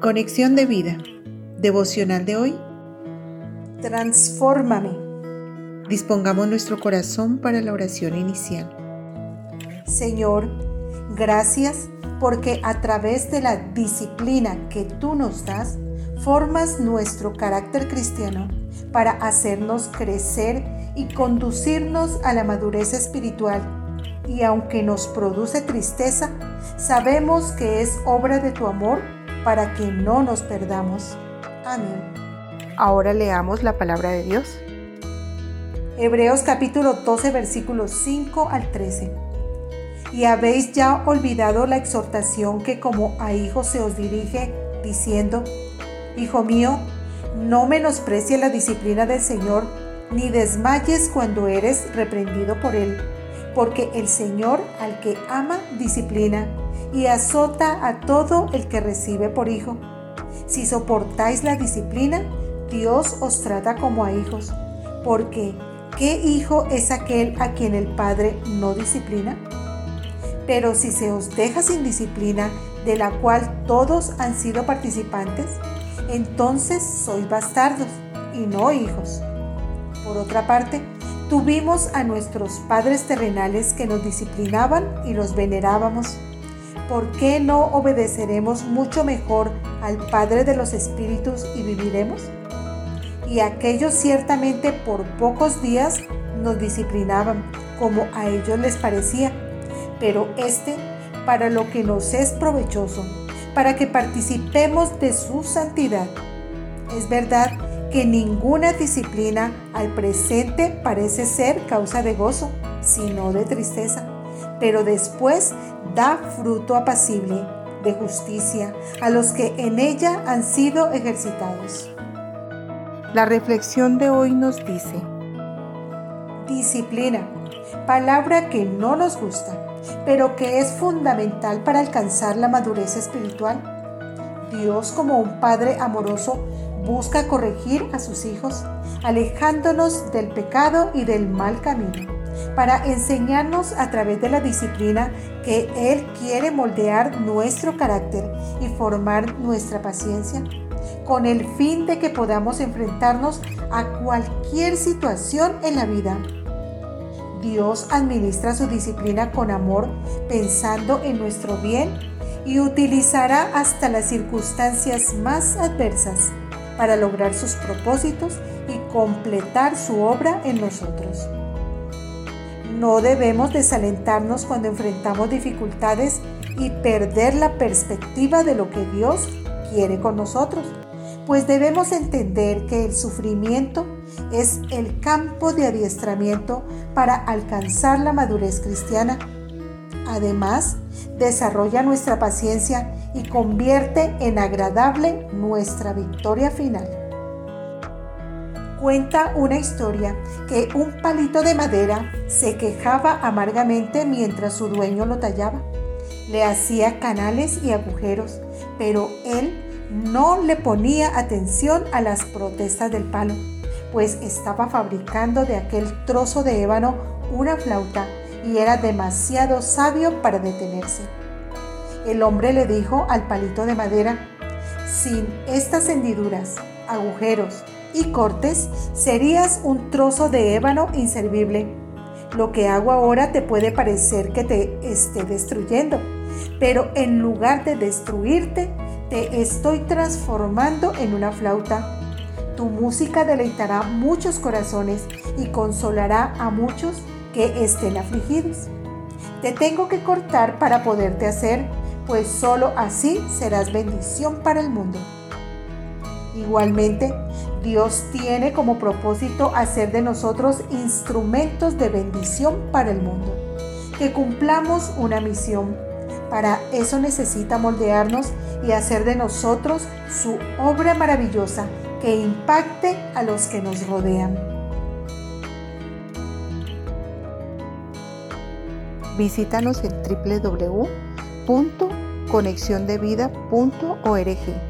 Conexión de vida. Devocional de hoy. Transfórmame. Dispongamos nuestro corazón para la oración inicial. Señor, gracias porque a través de la disciplina que tú nos das, formas nuestro carácter cristiano para hacernos crecer y conducirnos a la madurez espiritual. Y aunque nos produce tristeza, sabemos que es obra de tu amor para que no nos perdamos. Amén. Ahora leamos la palabra de Dios. Hebreos capítulo 12 versículos 5 al 13. Y habéis ya olvidado la exhortación que como a hijos se os dirige, diciendo, Hijo mío, no menosprecie la disciplina del Señor, ni desmayes cuando eres reprendido por Él, porque el Señor al que ama disciplina y azota a todo el que recibe por hijo. Si soportáis la disciplina, Dios os trata como a hijos, porque ¿qué hijo es aquel a quien el Padre no disciplina? Pero si se os deja sin disciplina, de la cual todos han sido participantes, entonces sois bastardos y no hijos. Por otra parte, tuvimos a nuestros padres terrenales que nos disciplinaban y los venerábamos ¿por qué no obedeceremos mucho mejor al Padre de los Espíritus y viviremos? Y aquellos ciertamente por pocos días nos disciplinaban, como a ellos les parecía, pero este para lo que nos es provechoso, para que participemos de su santidad. Es verdad que ninguna disciplina al presente parece ser causa de gozo, sino de tristeza pero después da fruto apacible de justicia a los que en ella han sido ejercitados. La reflexión de hoy nos dice, disciplina, palabra que no nos gusta, pero que es fundamental para alcanzar la madurez espiritual. Dios como un Padre amoroso busca corregir a sus hijos, alejándonos del pecado y del mal camino para enseñarnos a través de la disciplina que Él quiere moldear nuestro carácter y formar nuestra paciencia, con el fin de que podamos enfrentarnos a cualquier situación en la vida. Dios administra su disciplina con amor, pensando en nuestro bien y utilizará hasta las circunstancias más adversas para lograr sus propósitos y completar su obra en nosotros. No debemos desalentarnos cuando enfrentamos dificultades y perder la perspectiva de lo que Dios quiere con nosotros, pues debemos entender que el sufrimiento es el campo de adiestramiento para alcanzar la madurez cristiana. Además, desarrolla nuestra paciencia y convierte en agradable nuestra victoria final cuenta una historia que un palito de madera se quejaba amargamente mientras su dueño lo tallaba. Le hacía canales y agujeros, pero él no le ponía atención a las protestas del palo, pues estaba fabricando de aquel trozo de ébano una flauta y era demasiado sabio para detenerse. El hombre le dijo al palito de madera, sin estas hendiduras, agujeros y cortes, serías un trozo de ébano inservible. Lo que hago ahora te puede parecer que te esté destruyendo, pero en lugar de destruirte, te estoy transformando en una flauta. Tu música deleitará muchos corazones y consolará a muchos que estén afligidos. Te tengo que cortar para poderte hacer, pues solo así serás bendición para el mundo. Igualmente, Dios tiene como propósito hacer de nosotros instrumentos de bendición para el mundo, que cumplamos una misión. Para eso necesita moldearnos y hacer de nosotros su obra maravillosa que impacte a los que nos rodean. Visítanos en www.conexiondevida.org